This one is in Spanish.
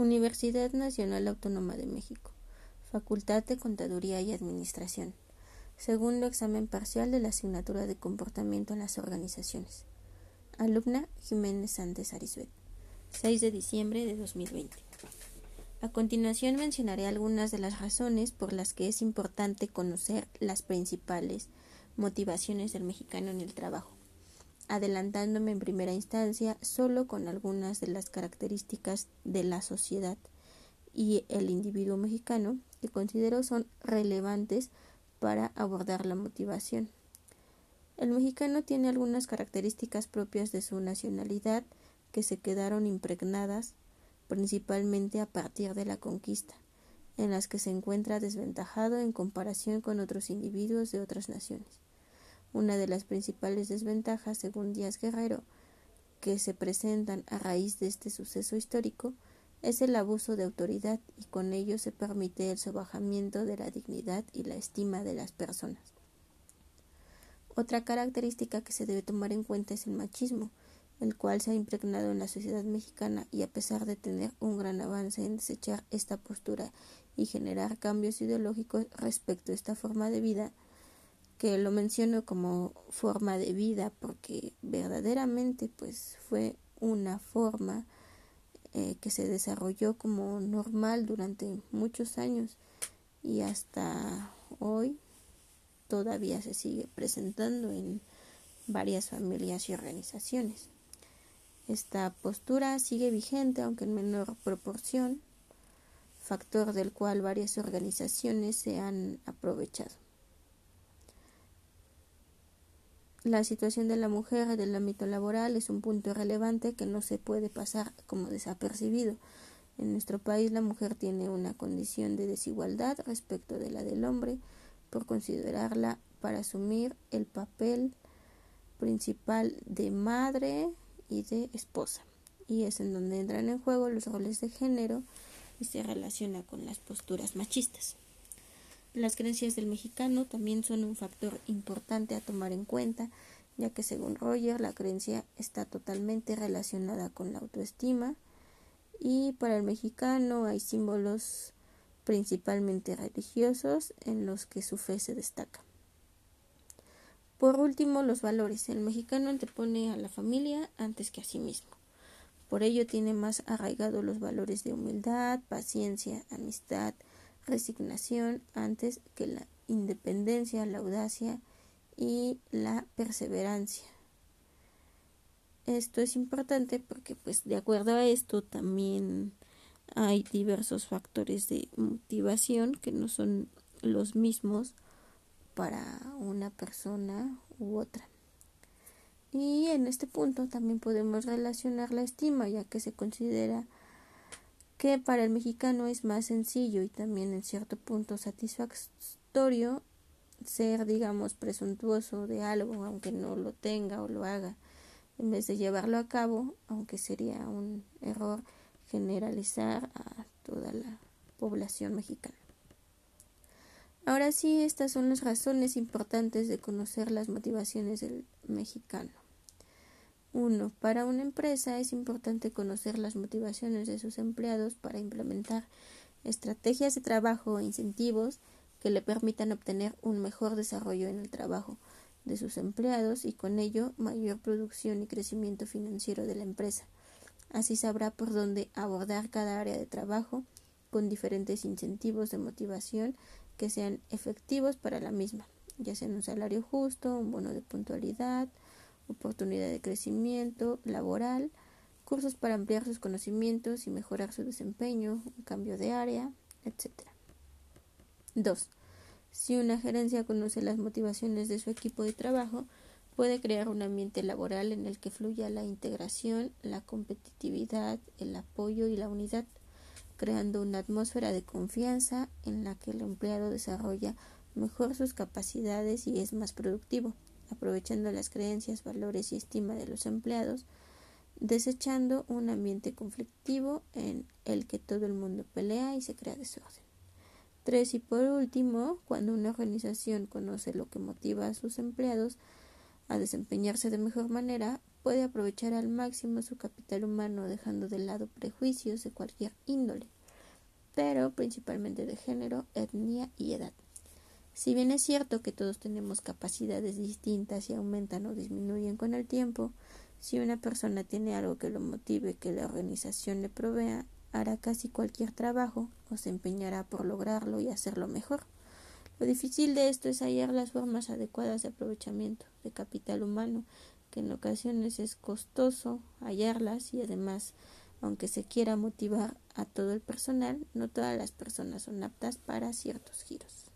Universidad Nacional Autónoma de México. Facultad de Contaduría y Administración. Segundo examen parcial de la asignatura de comportamiento en las organizaciones. Alumna Jiménez Sánchez Arisbet. 6 de diciembre de 2020. A continuación mencionaré algunas de las razones por las que es importante conocer las principales motivaciones del mexicano en el trabajo adelantándome en primera instancia solo con algunas de las características de la sociedad y el individuo mexicano que considero son relevantes para abordar la motivación. El mexicano tiene algunas características propias de su nacionalidad que se quedaron impregnadas principalmente a partir de la conquista, en las que se encuentra desventajado en comparación con otros individuos de otras naciones. Una de las principales desventajas, según Díaz Guerrero, que se presentan a raíz de este suceso histórico es el abuso de autoridad y con ello se permite el sobajamiento de la dignidad y la estima de las personas. Otra característica que se debe tomar en cuenta es el machismo, el cual se ha impregnado en la sociedad mexicana y a pesar de tener un gran avance en desechar esta postura y generar cambios ideológicos respecto a esta forma de vida, que lo menciono como forma de vida porque verdaderamente pues fue una forma eh, que se desarrolló como normal durante muchos años y hasta hoy todavía se sigue presentando en varias familias y organizaciones. Esta postura sigue vigente aunque en menor proporción, factor del cual varias organizaciones se han aprovechado. La situación de la mujer en el ámbito laboral es un punto relevante que no se puede pasar como desapercibido. En nuestro país la mujer tiene una condición de desigualdad respecto de la del hombre por considerarla para asumir el papel principal de madre y de esposa. Y es en donde entran en juego los roles de género y se relaciona con las posturas machistas. Las creencias del mexicano también son un factor importante a tomar en cuenta, ya que según Roger la creencia está totalmente relacionada con la autoestima y para el mexicano hay símbolos principalmente religiosos en los que su fe se destaca. Por último, los valores. El mexicano antepone a la familia antes que a sí mismo. Por ello tiene más arraigados los valores de humildad, paciencia, amistad, resignación antes que la independencia, la audacia y la perseverancia. Esto es importante porque pues de acuerdo a esto también hay diversos factores de motivación que no son los mismos para una persona u otra. Y en este punto también podemos relacionar la estima, ya que se considera que para el mexicano es más sencillo y también en cierto punto satisfactorio ser, digamos, presuntuoso de algo, aunque no lo tenga o lo haga, en vez de llevarlo a cabo, aunque sería un error generalizar a toda la población mexicana. Ahora sí, estas son las razones importantes de conocer las motivaciones del mexicano. 1. Para una empresa es importante conocer las motivaciones de sus empleados para implementar estrategias de trabajo e incentivos que le permitan obtener un mejor desarrollo en el trabajo de sus empleados y con ello mayor producción y crecimiento financiero de la empresa. Así sabrá por dónde abordar cada área de trabajo con diferentes incentivos de motivación que sean efectivos para la misma, ya sea un salario justo, un bono de puntualidad, oportunidad de crecimiento laboral, cursos para ampliar sus conocimientos y mejorar su desempeño, un cambio de área, etc. 2. Si una gerencia conoce las motivaciones de su equipo de trabajo, puede crear un ambiente laboral en el que fluya la integración, la competitividad, el apoyo y la unidad, creando una atmósfera de confianza en la que el empleado desarrolla mejor sus capacidades y es más productivo aprovechando las creencias, valores y estima de los empleados, desechando un ambiente conflictivo en el que todo el mundo pelea y se crea desorden. Tres, y por último, cuando una organización conoce lo que motiva a sus empleados a desempeñarse de mejor manera, puede aprovechar al máximo su capital humano dejando de lado prejuicios de cualquier índole, pero principalmente de género, etnia y edad. Si bien es cierto que todos tenemos capacidades distintas y aumentan o disminuyen con el tiempo, si una persona tiene algo que lo motive, que la organización le provea, hará casi cualquier trabajo o se empeñará por lograrlo y hacerlo mejor. Lo difícil de esto es hallar las formas adecuadas de aprovechamiento de capital humano, que en ocasiones es costoso hallarlas y además, aunque se quiera motivar a todo el personal, no todas las personas son aptas para ciertos giros.